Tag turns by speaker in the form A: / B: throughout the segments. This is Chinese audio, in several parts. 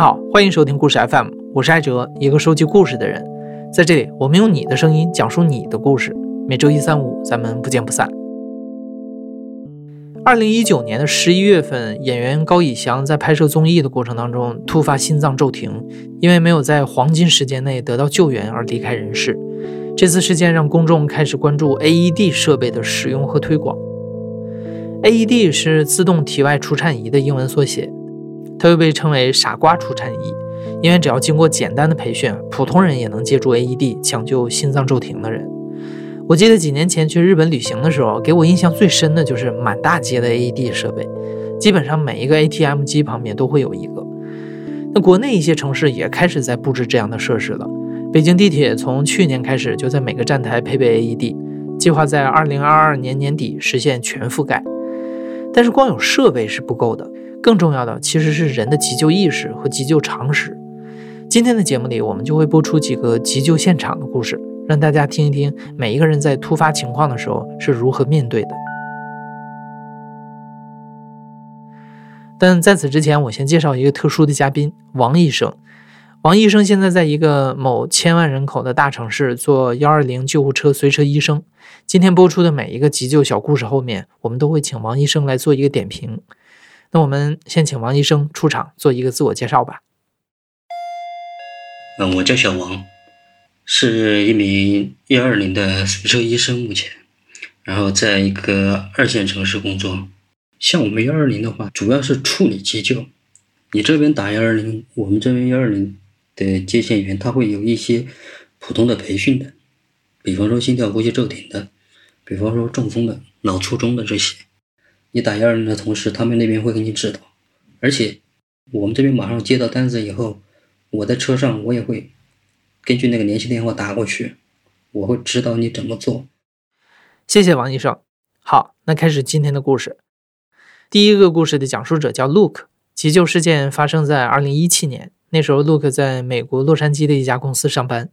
A: 好，欢迎收听故事 FM，我是艾哲，一个收集故事的人。在这里，我们用你的声音讲述你的故事。每周一、三、五，咱们不见不散。二零一九年的十一月份，演员高以翔在拍摄综艺的过程当中突发心脏骤停，因为没有在黄金时间内得到救援而离开人世。这次事件让公众开始关注 AED 设备的使用和推广。AED 是自动体外除颤仪的英文缩写。它又被称为“傻瓜除颤仪”，因为只要经过简单的培训，普通人也能借助 AED 抢救心脏骤停的人。我记得几年前去日本旅行的时候，给我印象最深的就是满大街的 AED 设备，基本上每一个 ATM 机旁边都会有一个。那国内一些城市也开始在布置这样的设施了。北京地铁从去年开始就在每个站台配备 AED，计划在2022年年底实现全覆盖。但是光有设备是不够的。更重要的其实是人的急救意识和急救常识。今天的节目里，我们就会播出几个急救现场的故事，让大家听一听每一个人在突发情况的时候是如何面对的。但在此之前，我先介绍一个特殊的嘉宾——王医生。王医生现在在一个某千万人口的大城市做幺二零救护车随车医生。今天播出的每一个急救小故事后面，我们都会请王医生来做一个点评。那我们先请王医生出场做一个自我介绍吧。
B: 嗯，我叫小王，是一名幺二零的随车医生，目前，然后在一个二线城市工作。像我们幺二零的话，主要是处理急救。你这边打幺二零，我们这边幺二零的接线员他会有一些普通的培训的，比方说心跳呼吸骤停的，比方说中风的、脑卒中的这些。你打幺二零的同时，他们那边会给你指导，而且我们这边马上接到单子以后，我在车上我也会根据那个联系电话打过去，我会指导你怎么做。
A: 谢谢王医生。好，那开始今天的故事。第一个故事的讲述者叫 Luke，急救事件发生在二零一七年，那时候 Luke 在美国洛杉矶的一家公司上班。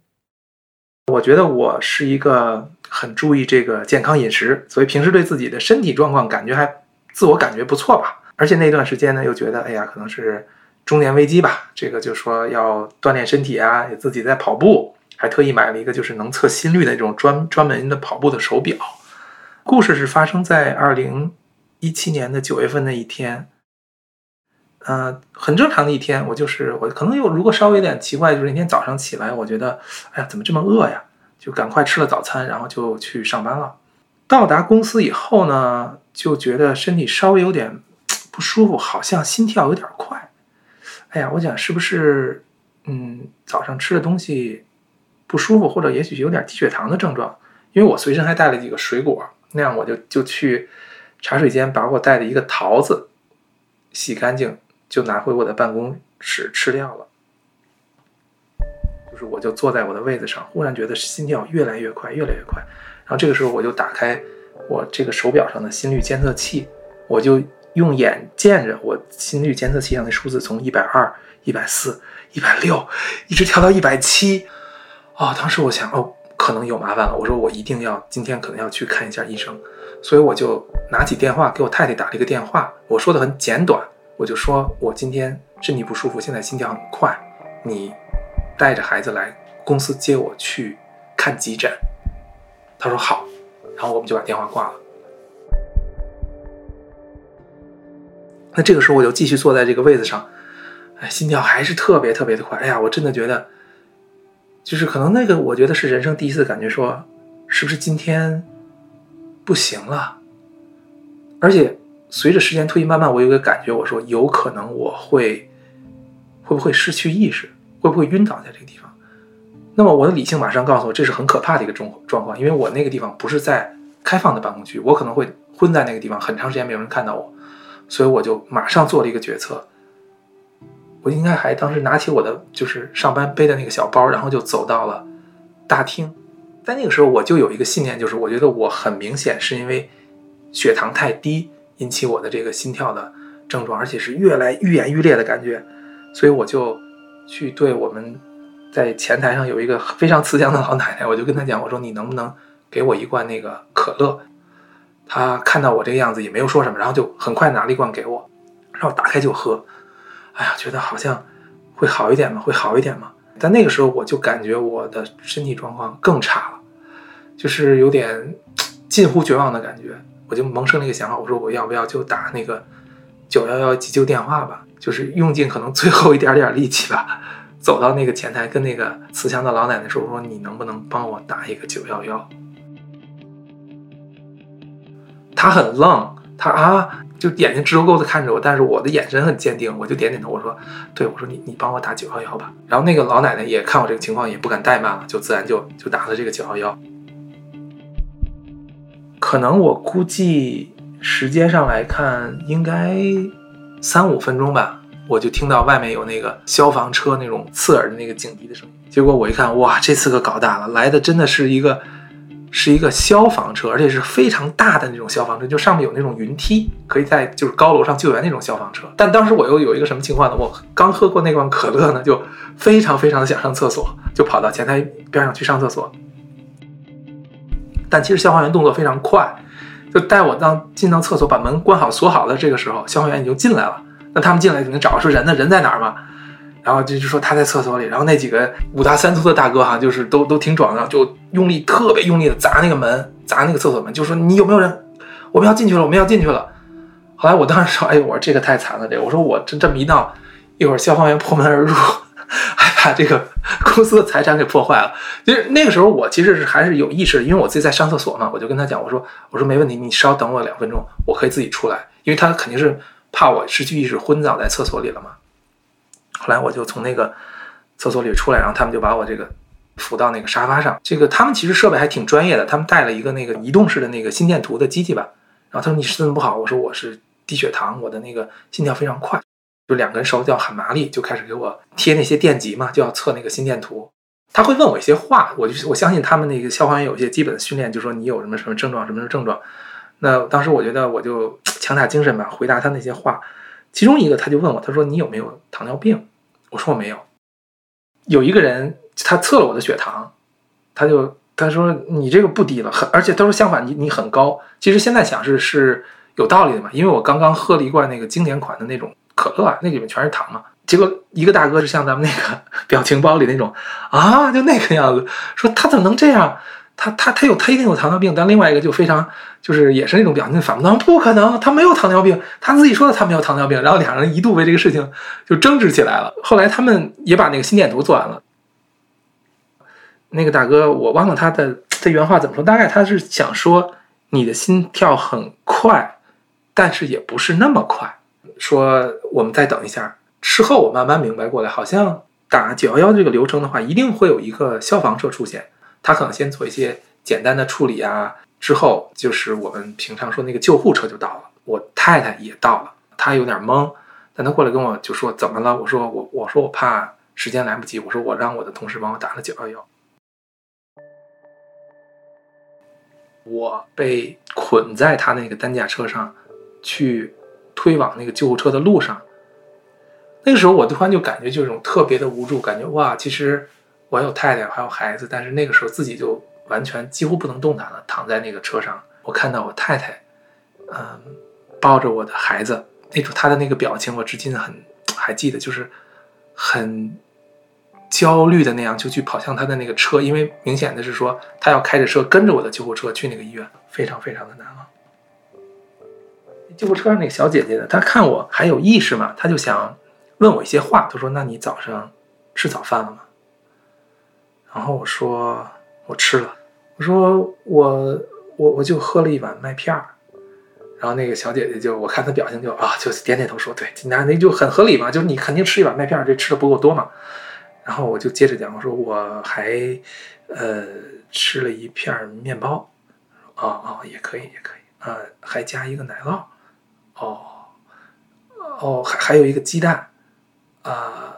C: 我觉得我是一个很注意这个健康饮食，所以平时对自己的身体状况感觉还。自我感觉不错吧，而且那段时间呢，又觉得哎呀，可能是中年危机吧。这个就说要锻炼身体啊，也自己在跑步，还特意买了一个就是能测心率的这种专专门的跑步的手表。故事是发生在二零一七年的九月份那一天，嗯，很正常的一天。我就是我可能有如果稍微有点奇怪，就是那天早上起来，我觉得哎呀，怎么这么饿呀？就赶快吃了早餐，然后就去上班了。到达公司以后呢？就觉得身体稍微有点不舒服，好像心跳有点快。哎呀，我想是不是嗯早上吃的东西不舒服，或者也许有点低血糖的症状？因为我随身还带了几个水果，那样我就就去茶水间把我带的一个桃子洗干净，就拿回我的办公室吃掉了。就是我就坐在我的位子上，忽然觉得心跳越来越快，越来越快。然后这个时候我就打开。我这个手表上的心率监测器，我就用眼见着我心率监测器上的数字从一百二、一百四、一百六，一直调到一百七。哦，当时我想，哦，可能有麻烦了。我说我一定要今天可能要去看一下医生，所以我就拿起电话给我太太打了一个电话。我说的很简短，我就说我今天身体不舒服，现在心跳很快，你带着孩子来公司接我去看急诊。他说好。然后我们就把电话挂了。那这个时候我就继续坐在这个位子上，哎，心跳还是特别特别的快。哎呀，我真的觉得，就是可能那个，我觉得是人生第一次感觉说，是不是今天不行了？而且随着时间推移，慢慢我有个感觉，我说有可能我会会不会失去意识，会不会晕倒在这个地方？那么我的理性马上告诉我，这是很可怕的一个状状况，因为我那个地方不是在开放的办公区，我可能会昏在那个地方很长时间，没有人看到我，所以我就马上做了一个决策。我应该还当时拿起我的就是上班背的那个小包，然后就走到了大厅。在那个时候，我就有一个信念，就是我觉得我很明显是因为血糖太低引起我的这个心跳的症状，而且是越来愈演愈烈的感觉，所以我就去对我们。在前台上有一个非常慈祥的老奶奶，我就跟她讲，我说你能不能给我一罐那个可乐？她看到我这个样子也没有说什么，然后就很快拿了一罐给我，让我打开就喝。哎呀，觉得好像会好一点吗？会好一点吗？但那个时候我就感觉我的身体状况更差了，就是有点近乎绝望的感觉。我就萌生了一个想法，我说我要不要就打那个九幺幺急救电话吧？就是用尽可能最后一点点力气吧，走到那个前台跟那个慈祥的老奶奶说：“我说你能不能帮我打一个九幺幺？”她很愣，她啊。就眼睛直勾勾的看着我，但是我的眼神很坚定，我就点点头，我说：“对，我说你你帮我打九幺幺吧。”然后那个老奶奶也看我这个情况，也不敢怠慢了，就自然就就打了这个九幺幺。可能我估计时间上来看，应该三五分钟吧，我就听到外面有那个消防车那种刺耳的那个警笛的声音。结果我一看，哇，这次可搞大了，来的真的是一个。是一个消防车，而且是非常大的那种消防车，就上面有那种云梯，可以在就是高楼上救援那种消防车。但当时我又有一个什么情况呢？我刚喝过那罐可乐呢，就非常非常的想上厕所，就跑到前台边上去上厕所。但其实消防员动作非常快，就带我到进到厕所，把门关好锁好的这个时候，消防员已经进来了。那他们进来肯定找说人呢，人在哪儿嘛？然后就就说他在厕所里，然后那几个五大三粗的大哥哈，就是都都挺壮的，就用力特别用力的砸那个门，砸那个厕所门，就说你有没有人？我们要进去了，我们要进去了。后来我当时说，哎呦，我说这个太惨了，这个我说我这这么一闹，一会儿消防员破门而入，还把这个公司的财产给破坏了。就是那个时候我其实是还是有意识的，因为我自己在上厕所嘛，我就跟他讲，我说我说没问题，你稍等我两分钟，我可以自己出来，因为他肯定是怕我失去意识昏倒在厕所里了嘛。后来我就从那个厕所里出来，然后他们就把我这个扶到那个沙发上。这个他们其实设备还挺专业的，他们带了一个那个移动式的那个心电图的机器吧。然后他说：“你身子不好？”我说：“我是低血糖，我的那个心跳非常快，就两根手脚很麻利，就开始给我贴那些电极嘛，就要测那个心电图。他会问我一些话，我就我相信他们那个消防员有一些基本的训练，就说你有什么什么症状，什么什么症状。那当时我觉得我就强打精神吧，回答他那些话。其中一个他就问我，他说：“你有没有糖尿病？”我说我没有，有一个人他测了我的血糖，他就他说你这个不低了，很而且他说相反你你很高。其实现在想是是有道理的嘛，因为我刚刚喝了一罐那个经典款的那种可乐啊，那里面全是糖嘛。结果一个大哥是像咱们那个 表情包里那种啊，就那个样子，说他怎么能这样？他他他有他一定有糖尿病，但另外一个就非常就是也是那种表情反驳，不可能，他没有糖尿病，他自己说的他没有糖尿病，然后两人一度为这个事情就争执起来了。后来他们也把那个心电图做完了。那个大哥我忘了他的他原话怎么说，大概他是想说你的心跳很快，但是也不是那么快。说我们再等一下。事后我慢慢明白过来，好像打九幺幺这个流程的话，一定会有一个消防车出现。他可能先做一些简单的处理啊，之后就是我们平常说那个救护车就到了，我太太也到了，她有点懵，但她过来跟我就说怎么了？我说我我说我怕时间来不及，我说我让我的同事帮我打了九幺幺。我被捆在他那个担架车上，去推往那个救护车的路上，那个时候我突然就感觉就一种特别的无助，感觉哇，其实。我有太太，还有孩子，但是那个时候自己就完全几乎不能动弹了，躺在那个车上。我看到我太太，嗯，抱着我的孩子，那种她的那个表情，我至今很还记得，就是很焦虑的那样，就去跑向他的那个车，因为明显的是说他要开着车跟着我的救护车去那个医院，非常非常的难忘。救护车上那个小姐姐呢，她看我还有意识嘛，她就想问我一些话，她说：“那你早上吃早饭了吗？”然后我说我吃了，我说我我我就喝了一碗麦片儿，然后那个小姐姐就我看她表情就啊就点点头说对，那那就很合理嘛，就是你肯定吃一碗麦片儿，这吃的不够多嘛。然后我就接着讲，我说我还呃吃了一片面包，哦哦也可以也可以。啊，还加一个奶酪，哦哦还还有一个鸡蛋。啊。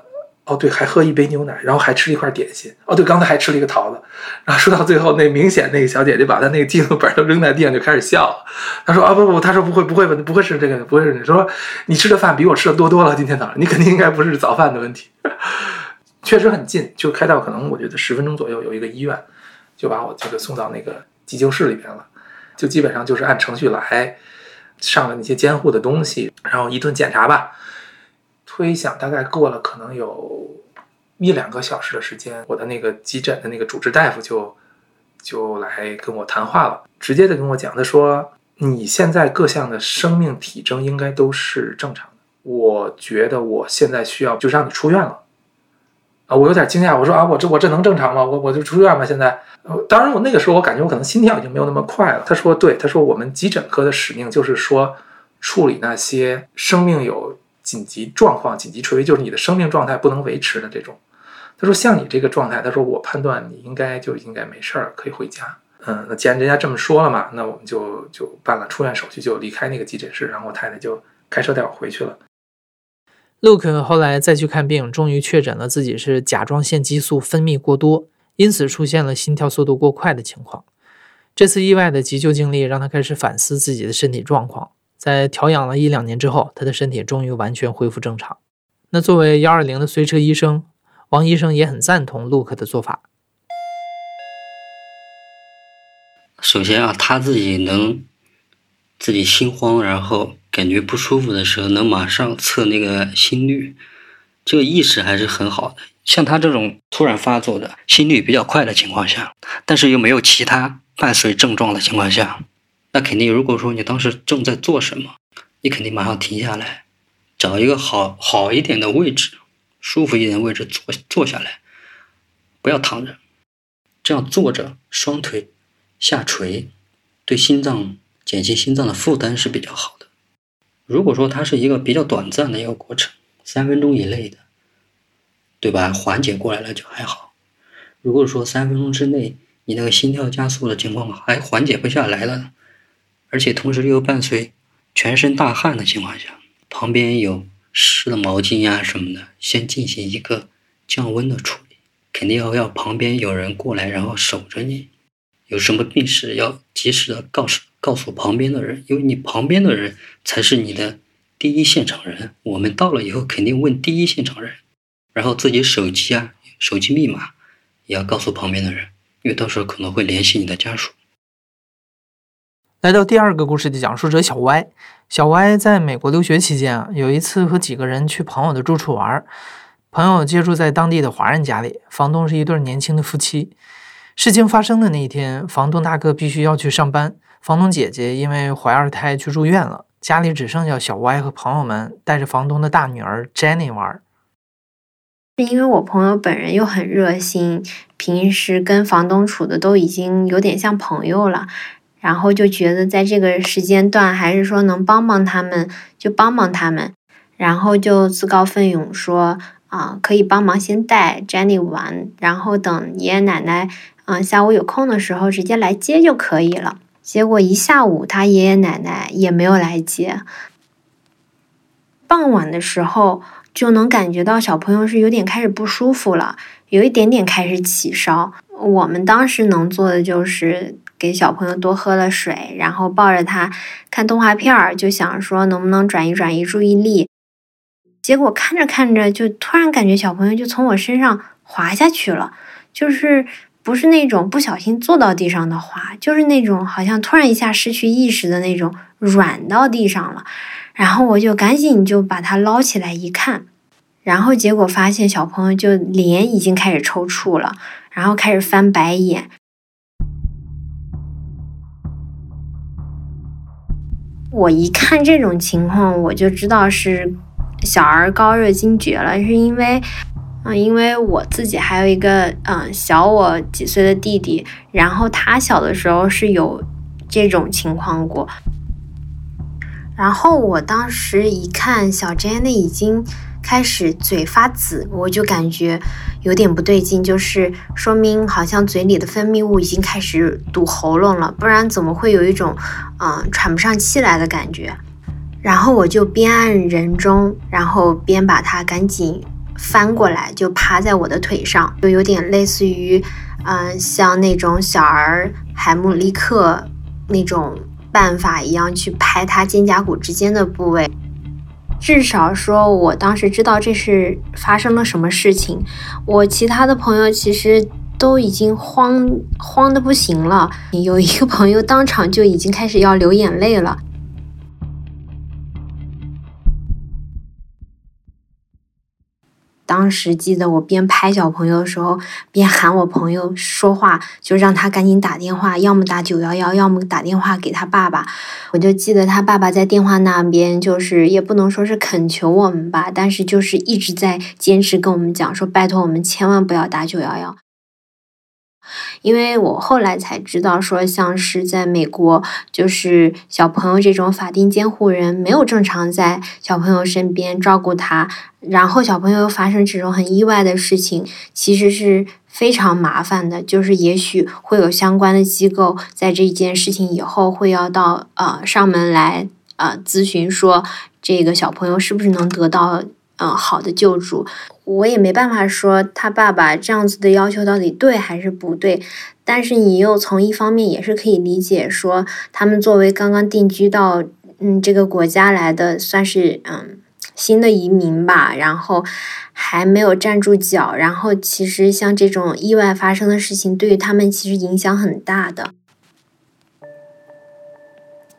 C: 哦，对，还喝一杯牛奶，然后还吃一块点心。哦，对，刚才还吃了一个桃子。然后说到最后，那明显那个小姐姐把她那个记录本都扔在地上，就开始笑了。她说：“啊，不不，她说不会，不会不会是这个，不会是你说你吃的饭比我吃的多多了。今天早上你肯定应该不是早饭的问题。确实很近，就开到可能我觉得十分钟左右有一个医院，就把我这个送到那个急救室里边了。就基本上就是按程序来，上了那些监护的东西，然后一顿检查吧。”推想，大概过了可能有一两个小时的时间，我的那个急诊的那个主治大夫就就来跟我谈话了，直接的跟我讲，他说你现在各项的生命体征应该都是正常的，我觉得我现在需要就让你出院了。啊，我有点惊讶，我说啊，我这我这能正常吗？我我就出院吧。现在，当然我那个时候我感觉我可能心跳已经没有那么快了。他说对，他说我们急诊科的使命就是说处理那些生命有紧急状况、紧急垂危，就是你的生命状态不能维持的这种。他说像你这个状态，他说我判断你应该就应该没事儿，可以回家。嗯，那既然人家这么说了嘛，那我们就就办了出院手续，就离开那个急诊室，然后我太太就开车带我回去了。
A: Luke 后来再去看病，终于确诊了自己是甲状腺激素分泌过多，因此出现了心跳速度过快的情况。这次意外的急救经历让他开始反思自己的身体状况。在调养了一两年之后，他的身体终于完全恢复正常。那作为幺二零的随车医生，王医生也很赞同 Luke 的做法。
B: 首先啊，他自己能自己心慌，然后。感觉不舒服的时候，能马上测那个心率，这个意识还是很好的。像他这种突然发作的心率比较快的情况下，但是又没有其他伴随症状的情况下，那肯定如果说你当时正在做什么，你肯定马上停下来，找一个好好一点的位置，舒服一点的位置坐坐下来，不要躺着，这样坐着双腿下垂，对心脏减轻心脏的负担是比较好的。如果说它是一个比较短暂的一个过程，三分钟以内的，对吧？缓解过来了就还好。如果说三分钟之内你那个心跳加速的情况还缓解不下来了，而且同时又伴随全身大汗的情况下，旁边有湿的毛巾呀什么的，先进行一个降温的处理，肯定要要旁边有人过来，然后守着你。有什么病史要及时的告诉告诉旁边的人，因为你旁边的人才是你的第一现场人。我们到了以后肯定问第一现场人，然后自己手机啊、手机密码也要告诉旁边的人，因为到时候可能会联系你的家属。
A: 来到第二个故事的讲述者小歪，小歪在美国留学期间啊，有一次和几个人去朋友的住处玩，朋友借住在当地的华人家里，房东是一对年轻的夫妻。事情发生的那一天，房东大哥必须要去上班，房东姐姐因为怀二胎去住院了，家里只剩下小歪和朋友们带着房东的大女儿 Jenny 玩。
D: 因为我朋友本人又很热心，平时跟房东处的都已经有点像朋友了，然后就觉得在这个时间段还是说能帮帮他们就帮帮他们，然后就自告奋勇说啊可以帮忙先带 Jenny 玩，然后等爷爷奶奶。嗯，下午有空的时候直接来接就可以了。结果一下午他爷爷奶奶也没有来接。傍晚的时候就能感觉到小朋友是有点开始不舒服了，有一点点开始起烧。我们当时能做的就是给小朋友多喝了水，然后抱着他看动画片儿，就想说能不能转移转移注意力。结果看着看着就突然感觉小朋友就从我身上滑下去了，就是。不是那种不小心坐到地上的滑，就是那种好像突然一下失去意识的那种软到地上了，然后我就赶紧就把他捞起来一看，然后结果发现小朋友就脸已经开始抽搐了，然后开始翻白眼。我一看这种情况，我就知道是小儿高热惊厥了，是因为。嗯，因为我自己还有一个嗯小我几岁的弟弟，然后他小的时候是有这种情况过。然后我当时一看小 Jenny 已经开始嘴发紫，我就感觉有点不对劲，就是说明好像嘴里的分泌物已经开始堵喉咙了，不然怎么会有一种嗯喘不上气来的感觉？然后我就边按人中，然后边把它赶紧。翻过来就趴在我的腿上，就有点类似于，嗯，像那种小儿海姆立克那种办法一样去拍他肩胛骨之间的部位。至少说我当时知道这是发生了什么事情。我其他的朋友其实都已经慌慌的不行了，有一个朋友当场就已经开始要流眼泪了。当时记得我边拍小朋友的时候，边喊我朋友说话，就让他赶紧打电话，要么打九幺幺，要么打电话给他爸爸。我就记得他爸爸在电话那边，就是也不能说是恳求我们吧，但是就是一直在坚持跟我们讲说，拜托我们千万不要打九幺幺。因为我后来才知道，说像是在美国，就是小朋友这种法定监护人没有正常在小朋友身边照顾他，然后小朋友发生这种很意外的事情，其实是非常麻烦的。就是也许会有相关的机构在这件事情以后会要到呃上门来呃咨询，说这个小朋友是不是能得到。嗯，好的救助，我也没办法说他爸爸这样子的要求到底对还是不对，但是你又从一方面也是可以理解，说他们作为刚刚定居到嗯这个国家来的，算是嗯新的移民吧，然后还没有站住脚，然后其实像这种意外发生的事情，对于他们其实影响很大的。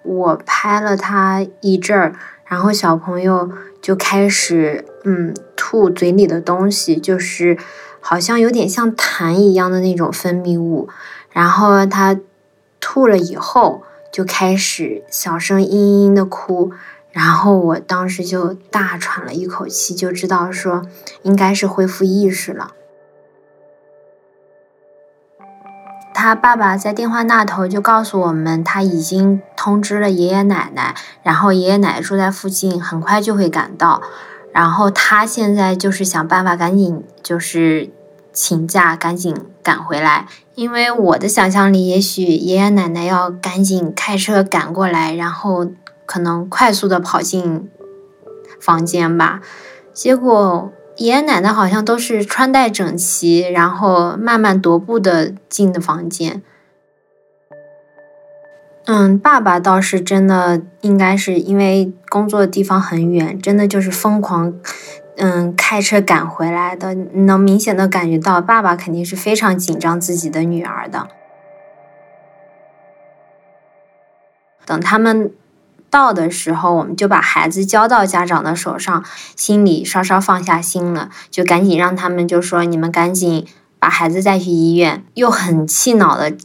D: 我拍了他一阵儿，然后小朋友。就开始嗯吐嘴里的东西，就是好像有点像痰一样的那种分泌物。然后他吐了以后，就开始小声嘤嘤的哭。然后我当时就大喘了一口气，就知道说应该是恢复意识了。他爸爸在电话那头就告诉我们，他已经通知了爷爷奶奶，然后爷爷奶奶住在附近，很快就会赶到。然后他现在就是想办法赶紧就是请假，赶紧赶回来。因为我的想象里，也许爷爷奶奶要赶紧开车赶过来，然后可能快速的跑进房间吧。结果。爷爷奶奶好像都是穿戴整齐，然后慢慢踱步的进的房间。嗯，爸爸倒是真的，应该是因为工作的地方很远，真的就是疯狂，嗯，开车赶回来的。能明显的感觉到，爸爸肯定是非常紧张自己的女儿的。等他们。到的时候，我们就把孩子交到家长的手上，心里稍稍放下心了，就赶紧让他们就说：“你们赶紧把孩子带去医院。”又很气恼的，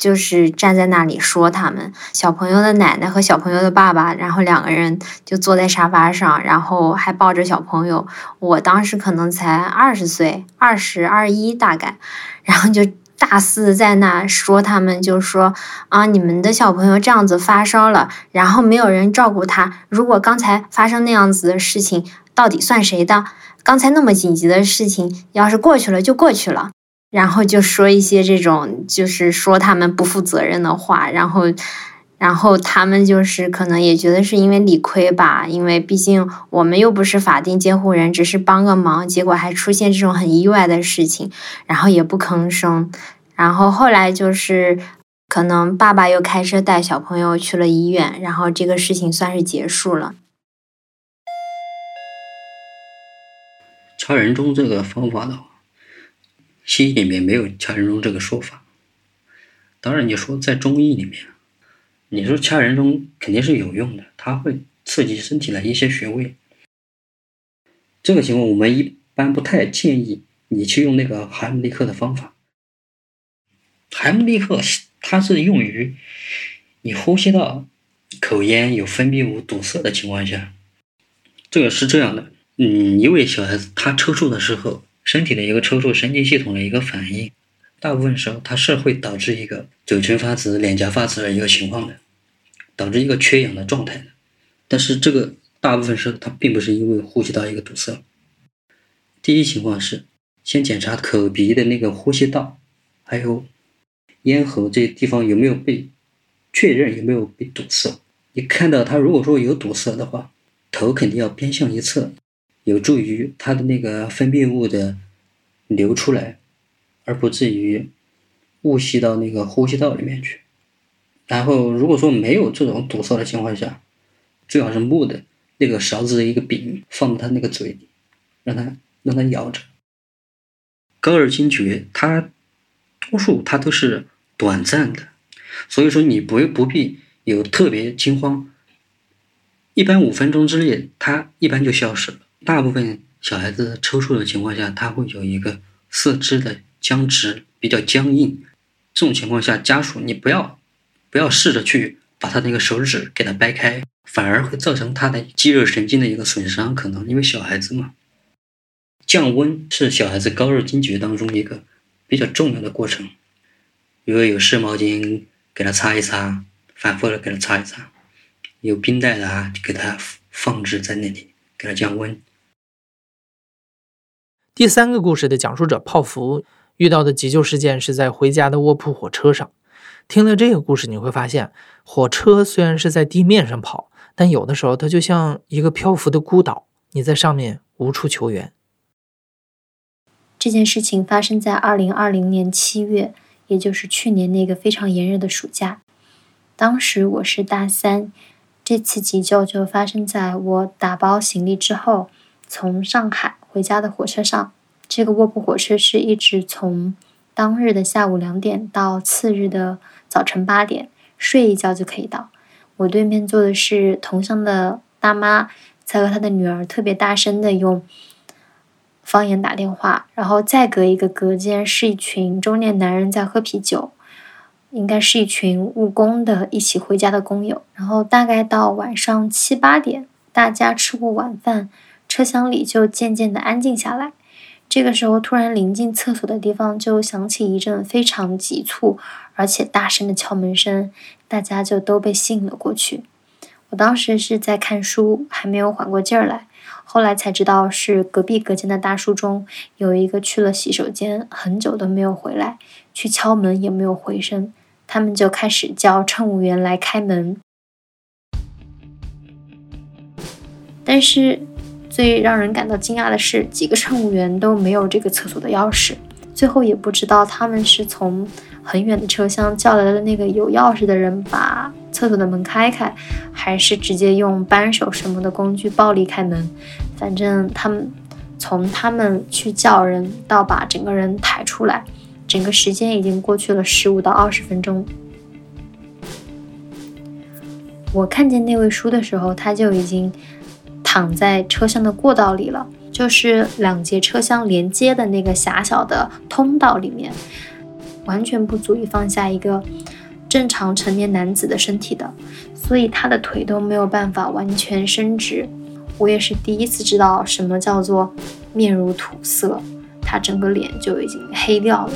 D: 就是站在那里说他们小朋友的奶奶和小朋友的爸爸，然后两个人就坐在沙发上，然后还抱着小朋友。我当时可能才二十岁，二十二一大概，然后就。大肆在那说，他们就说啊，你们的小朋友这样子发烧了，然后没有人照顾他。如果刚才发生那样子的事情，到底算谁的？刚才那么紧急的事情，要是过去了就过去了。然后就说一些这种，就是说他们不负责任的话，然后。然后他们就是可能也觉得是因为理亏吧，因为毕竟我们又不是法定监护人，只是帮个忙，结果还出现这种很意外的事情，然后也不吭声。然后后来就是可能爸爸又开车带小朋友去了医院，然后这个事情算是结束了。
B: 掐人中这个方法的话，西医里面没有掐人中这个说法。当然，你说在中医里面。你说掐人中肯定是有用的，它会刺激身体的一些穴位。这个情况我们一般不太建议你去用那个海姆立克的方法。海姆立克它是用于你呼吸道口咽有分泌物堵塞的情况下。这个是这样的，嗯，一位小孩子他抽搐的时候，身体的一个抽搐神经系统的一个反应。大部分时候，它是会导致一个嘴唇发紫、脸颊发紫的一个情况的，导致一个缺氧的状态的。但是这个大部分时候，它并不是因为呼吸道一个堵塞。第一情况是，先检查口鼻的那个呼吸道，还有咽喉这些地方有没有被确认有没有被堵塞。你看到它如果说有堵塞的话，头肯定要偏向一侧，有助于它的那个分泌物的流出来。而不至于误吸到那个呼吸道里面去。然后，如果说没有这种堵塞的情况下，最好是木的那个勺子的一个柄放在他那个嘴里，让他让他咬着。高热惊厥，它多数它都是短暂的，所以说你不不必有特别惊慌。一般五分钟之内，它一般就消失了。大部分小孩子抽搐的情况下，他会有一个四肢的僵直，比较僵硬。这种情况下，家属你不要不要试着去把他那个手指给他掰开，反而会造成他的肌肉神经的一个损伤。可能因为小孩子嘛，降温是小孩子高热惊厥当中一个比较重要的过程。如果有湿毛巾给他擦一擦，反复的给他擦一擦；有冰袋的啊，就给他放置在那里，给他降温。
A: 第三个故事的讲述者泡芙遇到的急救事件是在回家的卧铺火车上。听了这个故事，你会发现，火车虽然是在地面上跑，但有的时候它就像一个漂浮的孤岛，你在上面无处求援。
E: 这件事情发生在二零二零年七月，也就是去年那个非常炎热的暑假。当时我是大三，这次急救就发生在我打包行李之后，从上海。回家的火车上，这个卧铺火车是一直从当日的下午两点到次日的早晨八点，睡一觉就可以到。我对面坐的是同乡的大妈，在和她的女儿特别大声的用方言打电话，然后再隔一个隔间是一群中年男人在喝啤酒，应该是一群务工的一起回家的工友。然后大概到晚上七八点，大家吃过晚饭。车厢里就渐渐的安静下来。这个时候，突然临近厕所的地方就响起一阵非常急促而且大声的敲门声，大家就都被吸引了过去。我当时是在看书，还没有缓过劲儿来，后来才知道是隔壁隔间的大叔中有一个去了洗手间，很久都没有回来，去敲门也没有回声，他们就开始叫乘务员来开门，但是。最让人感到惊讶的是，几个乘务员都没有这个厕所的钥匙。最后也不知道他们是从很远的车厢叫来了那个有钥匙的人把厕所的门开开，还是直接用扳手什么的工具暴力开门。反正他们从他们去叫人到把整个人抬出来，整个时间已经过去了十五到二十分钟。我看见那位叔的时候，他就已经。躺在车厢的过道里了，就是两节车厢连接的那个狭小的通道里面，完全不足以放下一个正常成年男子的身体的，所以他的腿都没有办法完全伸直。我也是第一次知道什么叫做面如土色，他整个脸就已经黑掉了，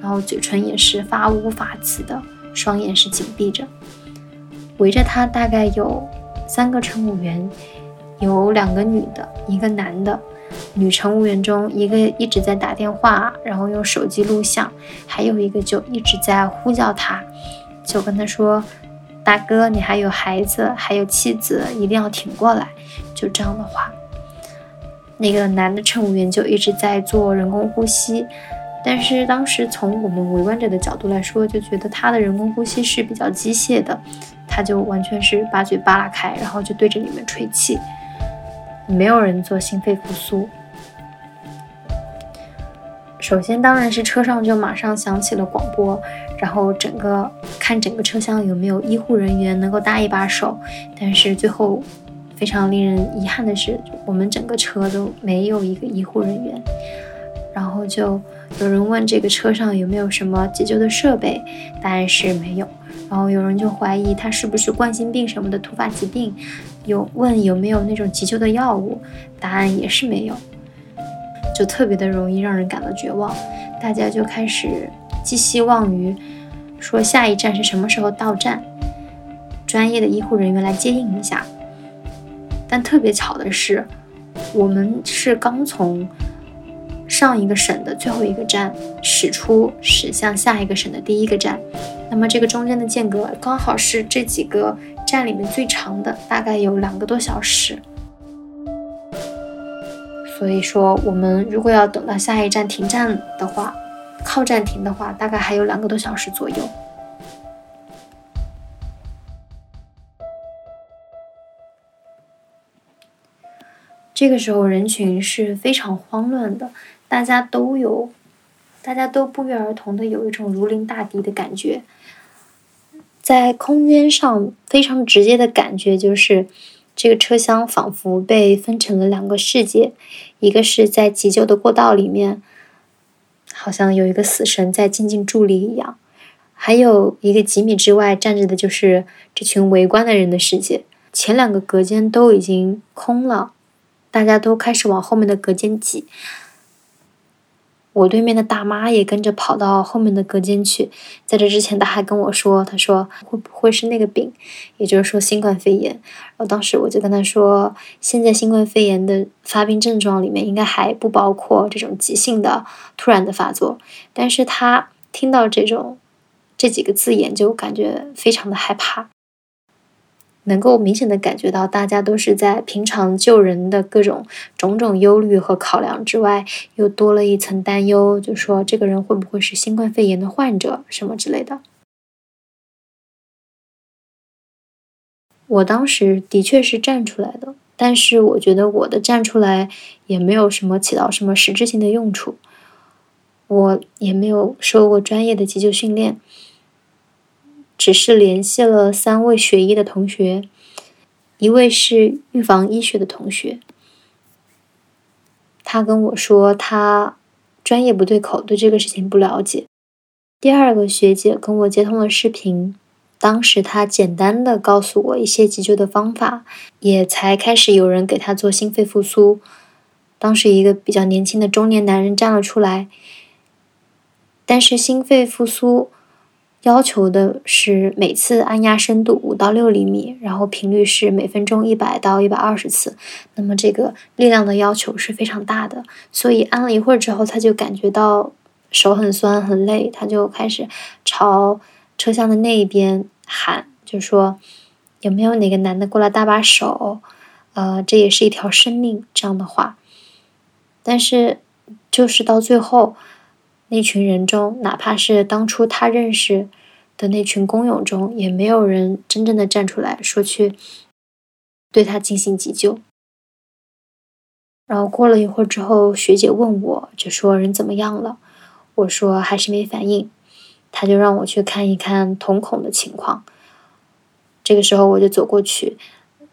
E: 然后嘴唇也是发乌发紫的，双眼是紧闭着，围着他大概有三个乘务员。有两个女的，一个男的。女乘务员中，一个一直在打电话，然后用手机录像；还有一个就一直在呼叫他，就跟他说：“大哥，你还有孩子，还有妻子，一定要挺过来。”就这样的话，那个男的乘务员就一直在做人工呼吸。但是当时从我们围观者的角度来说，就觉得他的人工呼吸是比较机械的，他就完全是把嘴扒拉开，然后就对着里面吹气。没有人做心肺复苏。首先，当然是车上就马上响起了广播，然后整个看整个车厢有没有医护人员能够搭一把手。但是最后非常令人遗憾的是，我们整个车都没有一个医护人员。然后就有人问这个车上有没有什么急救的设备，答案是没有。然后有人就怀疑他是不是冠心病什么的突发疾病。有问有没有那种急救的药物，答案也是没有，就特别的容易让人感到绝望。大家就开始寄希望于说下一站是什么时候到站，专业的医护人员来接应一下。但特别巧的是，我们是刚从上一个省的最后一个站驶出，驶向下一个省的第一个站，那么这个中间的间隔刚好是这几个。站里面最长的大概有两个多小时，所以说我们如果要等到下一站停站的话，靠站停的话，大概还有两个多小时左右。这个时候人群是非常慌乱的，大家都有，大家都不约而同的有一种如临大敌的感觉。在空间上非常直接的感觉就是，这个车厢仿佛被分成了两个世界，一个是在急救的过道里面，好像有一个死神在静静伫立一样；还有一个几米之外站着的就是这群围观的人的世界。前两个隔间都已经空了，大家都开始往后面的隔间挤。我对面的大妈也跟着跑到后面的隔间去。在这之前，她还跟我说：“她说会不会是那个病，也就是说新冠肺炎？”然后当时我就跟她说：“现在新冠肺炎的发病症状里面应该还不包括这种急性的、突然的发作。”但是她听到这种这几个字眼，就感觉非常的害怕。能够明显的感觉到，大家都是在平常救人的各种种种忧虑和考量之外，又多了一层担忧，就说这个人会不会是新冠肺炎的患者什么之类的。我当时的确是站出来的，但是我觉得我的站出来也没有什么起到什么实质性的用处，我也没有受过专业的急救训练。只是联系了三位学医的同学，一位是预防医学的同学，他跟我说他专业不对口，对这个事情不了解。第二个学姐跟我接通了视频，当时她简单的告诉我一些急救的方法，也才开始有人给他做心肺复苏。当时一个比较年轻的中年男人站了出来，但是心肺复苏。要求的是每次按压深度五到六厘米，然后频率是每分钟一百到一百二十次。那么这个力量的要求是非常大的，所以按了一会儿之后，他就感觉到手很酸很累，他就开始朝车厢的那一边喊，就说有没有哪个男的过来搭把手？呃，这也是一条生命这样的话。但是就是到最后。那群人中，哪怕是当初他认识的那群工友中，也没有人真正的站出来说去对他进行急救。然后过了一会儿之后，学姐问我就说人怎么样了？我说还是没反应。他就让我去看一看瞳孔的情况。这个时候我就走过去，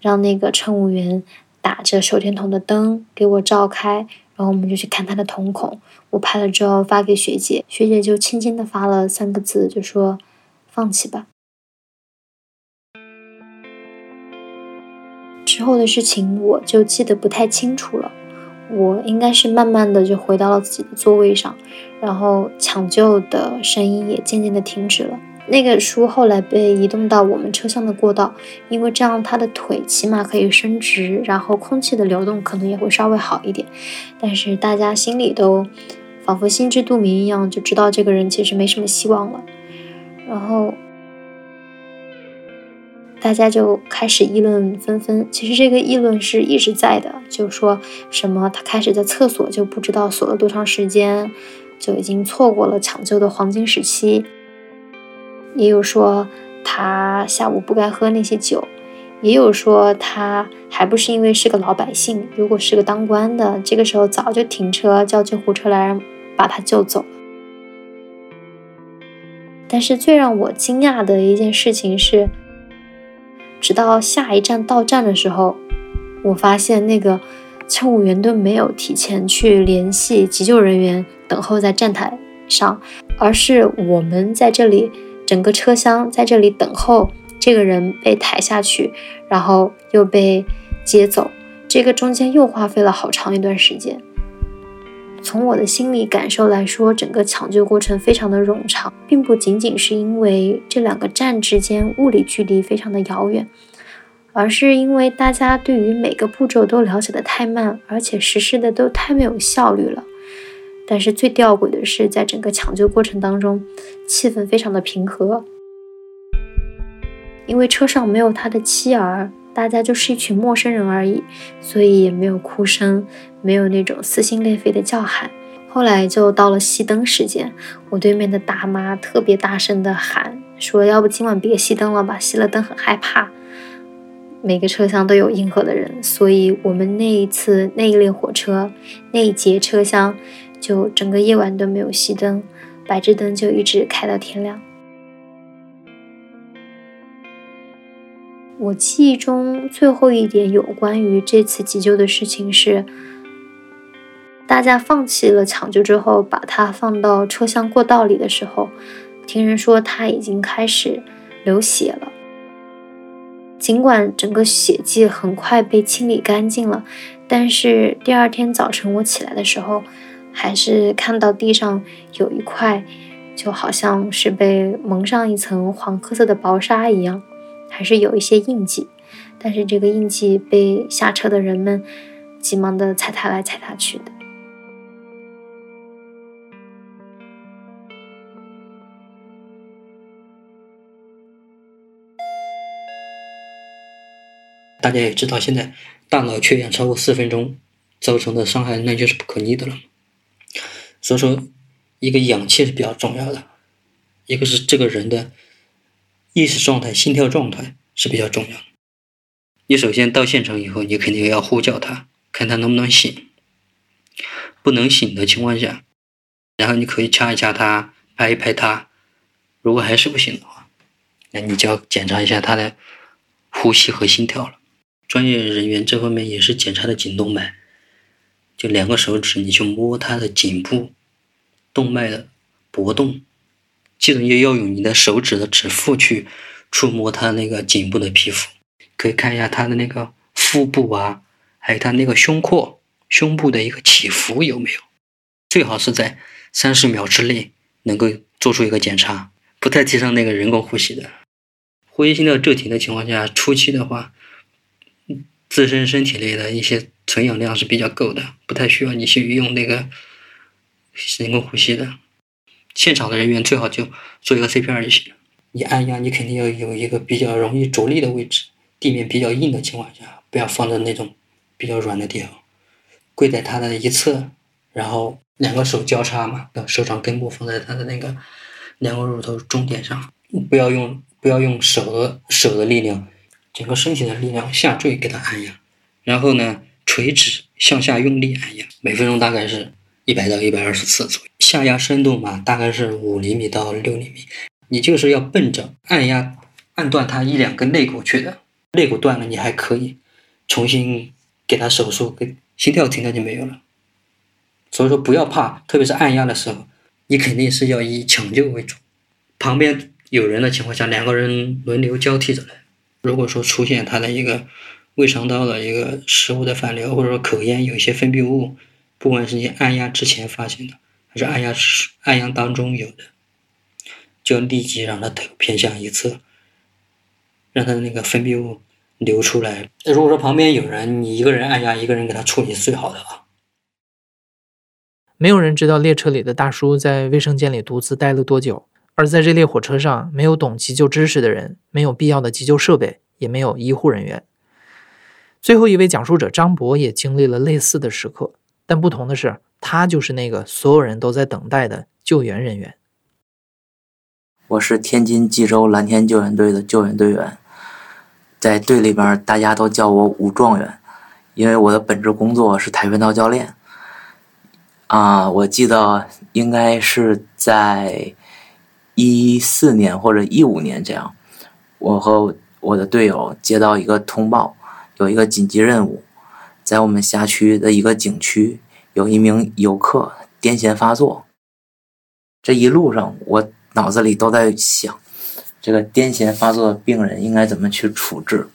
E: 让那个乘务员打着手电筒的灯给我照开。然后我们就去看他的瞳孔，我拍了之后发给学姐，学姐就轻轻的发了三个字，就说放弃吧。之后的事情我就记得不太清楚了，我应该是慢慢的就回到了自己的座位上，然后抢救的声音也渐渐的停止了。那个书后来被移动到我们车厢的过道，因为这样他的腿起码可以伸直，然后空气的流动可能也会稍微好一点。但是大家心里都仿佛心知肚明一样，就知道这个人其实没什么希望了。然后大家就开始议论纷纷。其实这个议论是一直在的，就说什么他开始在厕所就不知道锁了多长时间，就已经错过了抢救的黄金时期。也有说他下午不该喝那些酒，也有说他还不是因为是个老百姓，如果是个当官的，这个时候早就停车叫救护车来把他救走。但是最让我惊讶的一件事情是，直到下一站到站的时候，我发现那个乘务员都没有提前去联系急救人员等候在站台上，而是我们在这里。整个车厢在这里等候，这个人被抬下去，然后又被接走，这个中间又花费了好长一段时间。从我的心理感受来说，整个抢救过程非常的冗长，并不仅仅是因为这两个站之间物理距离非常的遥远，而是因为大家对于每个步骤都了解的太慢，而且实施的都太没有效率了。但是最吊诡的是，在整个抢救过程当中，气氛非常的平和，因为车上没有他的妻儿，大家就是一群陌生人而已，所以也没有哭声，没有那种撕心裂肺的叫喊。后来就到了熄灯时间，我对面的大妈特别大声的喊说：“要不今晚别熄灯了吧，熄了灯很害怕。”每个车厢都有应和的人，所以我们那一次那一列火车那一节车厢。就整个夜晚都没有熄灯，白炽灯就一直开到天亮。我记忆中最后一点有关于这次急救的事情是，大家放弃了抢救之后，把它放到车厢过道里的时候，听人说他已经开始流血了。尽管整个血迹很快被清理干净了，但是第二天早晨我起来的时候，还是看到地上有一块，就好像是被蒙上一层黄褐色的薄纱一样。还是有一些印记，但是这个印记被下车的人们急忙的踩踏来踩踏去的。
B: 大家也知道，现在大脑缺氧超过四分钟造成的伤害，那就是不可逆的了。所以说，一个氧气是比较重要的，一个是这个人的。意识状态、心跳状态是比较重要的。你首先到现场以后，你肯定要呼叫他，看他能不能醒。不能醒的情况下，然后你可以掐一掐他，拍一拍他。如果还是不行的话，那你就要检查一下他的呼吸和心跳了。专业人员这方面也是检查的颈动脉，就两个手指你去摸他的颈部动脉的搏动。记得要要用你的手指的指腹去触摸他那个颈部的皮肤，可以看一下他的那个腹部啊，还有他那个胸廓、胸部的一个起伏有没有。最好是在三十秒之内能够做出一个检查。不太提倡那个人工呼吸的，呼吸心跳骤停的情况下，初期的话，自身身体内的一些存氧量是比较够的，不太需要你去用那个人工呼吸的。现场的人员最好就做一个 CPR 就行。你按压，你肯定要有一个比较容易着力的位置，地面比较硬的情况下，不要放在那种比较软的地方。跪在他的一侧，然后两个手交叉嘛，手掌根部放在他的那个两个乳头中点上，不要用不要用手的手的力量，整个身体的力量下坠给他按压，然后呢垂直向下用力按压，每分钟大概是。一百到一百二十次左右，下压深度嘛，大概是五厘米到六厘米。你就是要奔着按压按断他一两根肋骨去的，肋骨断了，你还可以重新给他手术，给心跳停了就没有了。所以说不要怕，特别是按压的时候，你肯定是要以抢救为主。旁边有人的情况下，两个人轮流交替着来。如果说出现他的一个胃肠道的一个食物的反流，或者说口咽有一些分泌物。不管是你按压之前发现的，还是按压按压当中有的，就立即让他头偏向一侧，让他的那个分泌物流出来。那如果说旁边有人，你一个人按压，一个人给他处理是最好的啊。
A: 没有人知道列车里的大叔在卫生间里独自待了多久，而在这列火车上，没有懂急救知识的人，没有必要的急救设备，也没有医护人员。最后一位讲述者张博也经历了类似的时刻。但不同的是，他就是那个所有人都在等待的救援人员。
F: 我是天津蓟州蓝天救援队的救援队员，在队里边大家都叫我武状元，因为我的本职工作是跆拳道教练。啊，我记得应该是在一四年或者一五年这样，我和我的队友接到一个通报，有一个紧急任务。在我们辖区的一个景区，有一名游客癫痫发作。这一路上，我脑子里都在想，这个癫痫发作的病人应该怎么去处置，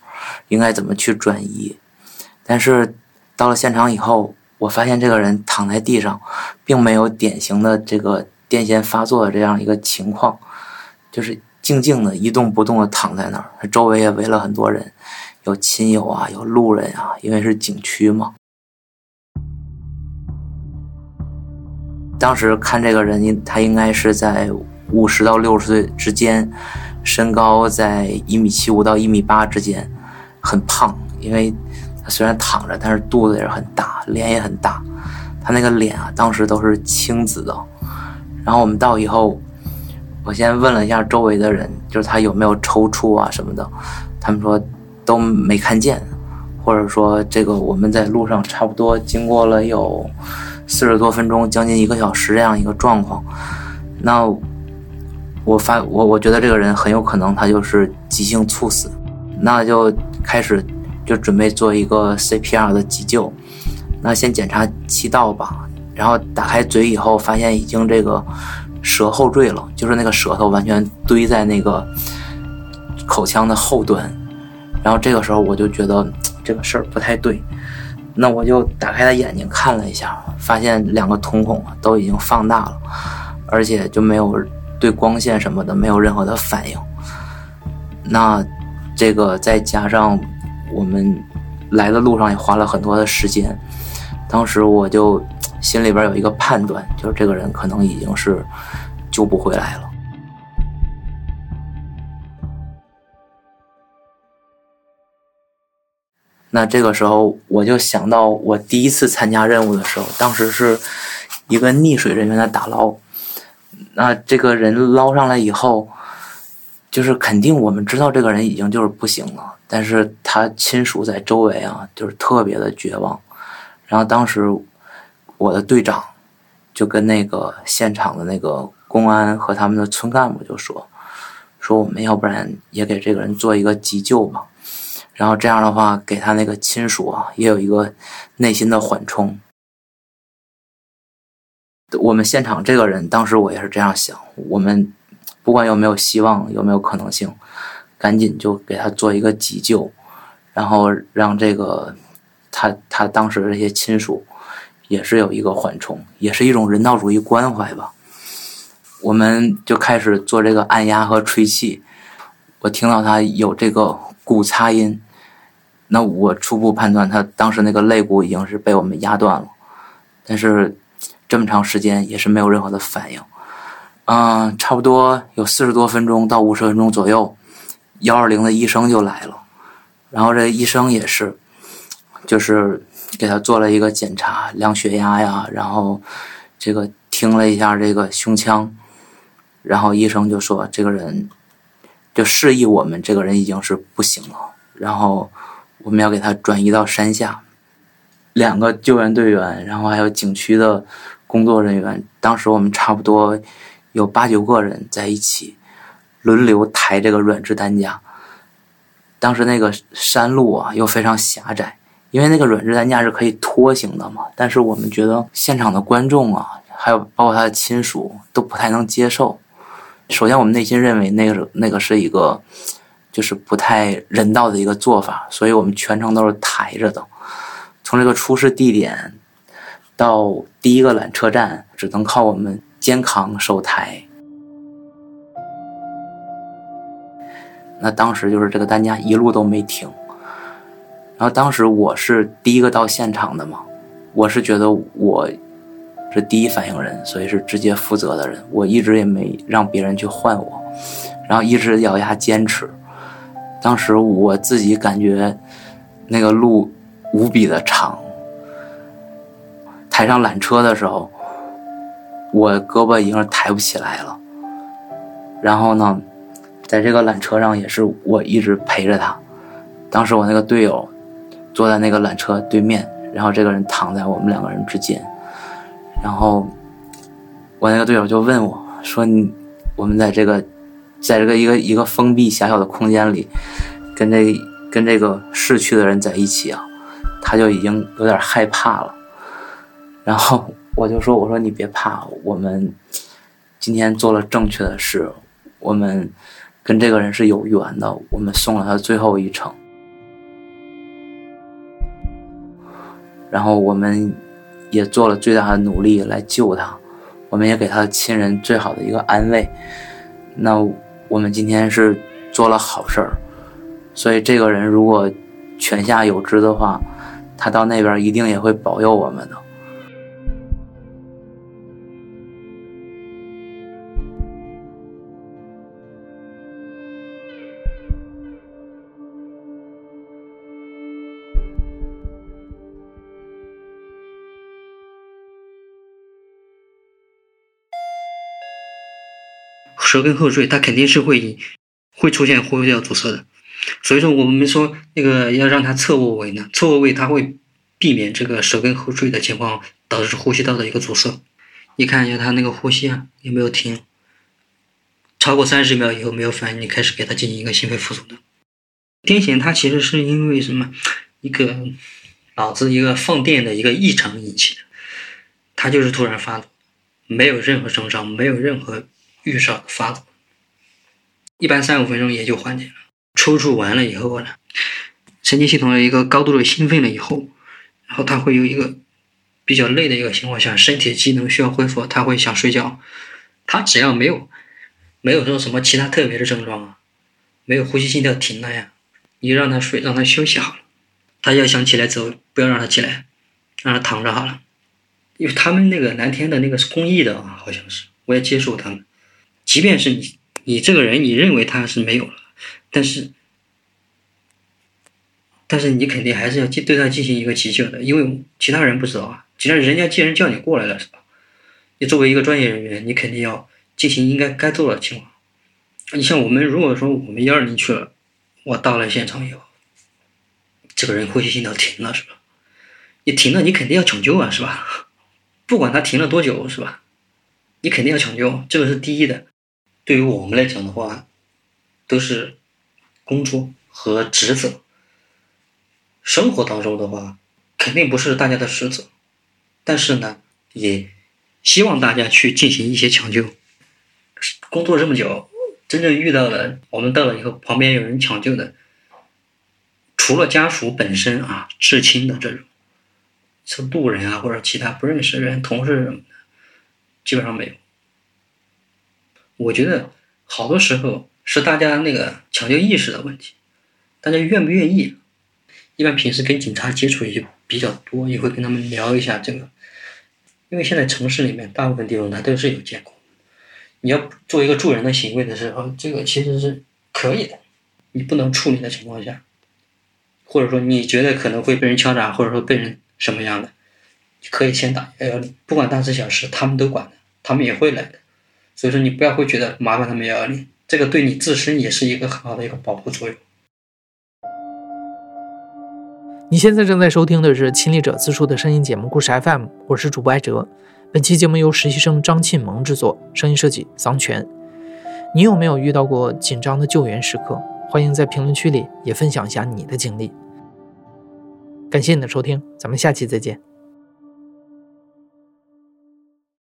F: 应该怎么去转移。但是到了现场以后，我发现这个人躺在地上，并没有典型的这个癫痫发作的这样一个情况，就是静静的一动不动的躺在那儿，周围也围了很多人。有亲友啊，有路人啊，因为是景区嘛。当时看这个人，他应该是在五十到六十岁之间，身高在一米七五到一米八之间，很胖。因为他虽然躺着，但是肚子也是很大，脸也很大。他那个脸啊，当时都是青紫的。然后我们到以后，我先问了一下周围的人，就是他有没有抽搐啊什么的，他们说。都没看见，或者说这个我们在路上差不多经过了有四十多分钟，将近一个小时这样一个状况，那我发我我觉得这个人很有可能他就是急性猝死，那就开始就准备做一个 CPR 的急救。那先检查气道吧，然后打开嘴以后，发现已经这个舌后坠了，就是那个舌头完全堆在那个口腔的后端。然后这个时候我就觉得这个事儿不太对，那我就打开他眼睛看了一下，发现两个瞳孔都已经放大了，而且就没有对光线什么的没有任何的反应。那这个再加上我们来的路上也花了很多的时间。当时我就心里边有一个判断，就是这个人可能已经是救不回来了。那这个时候我就想到我第一次参加任务的时候，当时是一个溺水人员的打捞。那这个人捞上来以后，就是肯定我们知道这个人已经就是不行了，但是他亲属在周围啊，就是特别的绝望。然后当时，我的队长就跟那个现场的那个公安和他们的村干部就说：“说我们要不然也给这个人做一个急救吧，然后这样的话给他那个亲属啊也有一个内心的缓冲。”我们现场这个人当时我也是这样想，我们不管有没有希望，有没有可能性，赶紧就给他做一个急救，然后让这个。他他当时这些亲属，也是有一个缓冲，也是一种人道主义关怀吧。我们就开始做这个按压和吹气，我听到他有这个骨擦音，那我初步判断他当时那个肋骨已经是被我们压断了，但是这么长时间也是没有任何的反应。嗯，差不多有四十多分钟到五十分钟左右，幺二零的医生就来了，然后这医生也是。就是给他做了一个检查，量血压呀，然后这个听了一下这个胸腔，然后医生就说这个人就示意我们这个人已经是不行了，然后我们要给他转移到山下。两个救援队员，然后还有景区的工作人员，当时我们差不多有八九个人在一起轮流抬这个软质担架。当时那个山路啊又非常狭窄。因为那个软质担架是可以拖行的嘛，但是我们觉得现场的观众啊，还有包括他的亲属都不太能接受。首先，我们内心认为那个那个是一个就是不太人道的一个做法，所以我们全程都是抬着的。从这个出事地点到第一个缆车站，只能靠我们肩扛手抬。那当时就是这个担架一路都没停。然后当时我是第一个到现场的嘛，我是觉得我是第一反应人，所以是直接负责的人。我一直也没让别人去换我，然后一直咬牙坚持。当时我自己感觉那个路无比的长，抬上缆车的时候，我胳膊已经抬不起来了。然后呢，在这个缆车上也是我一直陪着他。当时我那个队友。坐在那个缆车对面，然后这个人躺在我们两个人之间，然后我那个队友就问我说：“你我们在这个，在这个一个一个封闭狭小的空间里，跟这跟这个逝去的人在一起啊，他就已经有点害怕了。”然后我就说：“我说你别怕，我们今天做了正确的事，我们跟这个人是有缘的，我们送了他最后一程。”然后我们也做了最大的努力来救他，我们也给他的亲人最好的一个安慰。那我们今天是做了好事儿，所以这个人如果泉下有知的话，他到那边一定也会保佑我们的。
B: 舌根后坠，它肯定是会会出现呼吸道阻塞的，所以说我们说那个要让它侧卧位呢，侧卧位它会避免这个舌根后坠的情况导致呼吸道的一个阻塞。你看一下他那个呼吸啊有没有停，超过三十秒以后没有反应，你开始给他进行一个心肺复苏的。癫痫它其实是因为什么？一个脑子一个放电的一个异常引起的，它就是突然发作，没有任何征兆，没有任何预兆的发作，一般三五分钟也就缓解了。抽搐完了以后呢，神经系统的一个高度的兴奋了以后，然后它会有一个比较累的一个情况下，身体机能需要恢复，他会想睡觉。他只要没有没有说什么其他特别的症状啊，没有呼吸心跳停了呀。你让他睡，让他休息好了。他要想起来走，不要让他起来，让他躺着好了。因为他们那个蓝天的那个是公益的啊，好像是，我也接受他们。即便是你，你这个人你认为他是没有了，但是，但是你肯定还是要进对他进行一个急救的，因为其他人不知道啊。既然人家既然叫你过来了，是吧？你作为一个专业人员，你肯定要进行应该该做的情况。你像我们，如果说我们幺二零去了。我到了现场以后，这个人呼吸心跳停了，是吧？你停了，你肯定要抢救啊，是吧？不管他停了多久，是吧？你肯定要抢救，这个是第一的。对于我们来讲的话，都是工作和职责。生活当中的话，肯定不是大家的职责，但是呢，也希望大家去进行一些抢救。工作这么久。真正遇到了，我们到了以后，旁边有人抢救的，除了家属本身啊，至亲的这种，是路人啊，或者其他不认识的人、同事什么的，基本上没有。我觉得好多时候是大家那个抢救意识的问题，大家愿不愿意？一般平时跟警察接触也比较多，也会跟他们聊一下这个，因为现在城市里面大部分地方它都是有监控。你要做一个助人的行为的时候，这个其实是可以的。你不能处理的情况下，或者说你觉得可能会被人敲诈，或者说被人什么样的，可以先打幺幺零，不管大事小事，他们都管的，他们也会来的。所以说你不要会觉得麻烦他们幺幺零，这个对你自身也是一个很好的一个保护作用。
A: 你现在正在收听的是亲历者自述的声音节目故事 FM，我是主播艾哲。本期节目由实习生张庆萌制作，声音设计桑泉。你有没有遇到过紧张的救援时刻？欢迎在评论区里也分享一下你的经历。感谢你的收听，咱们下期再见。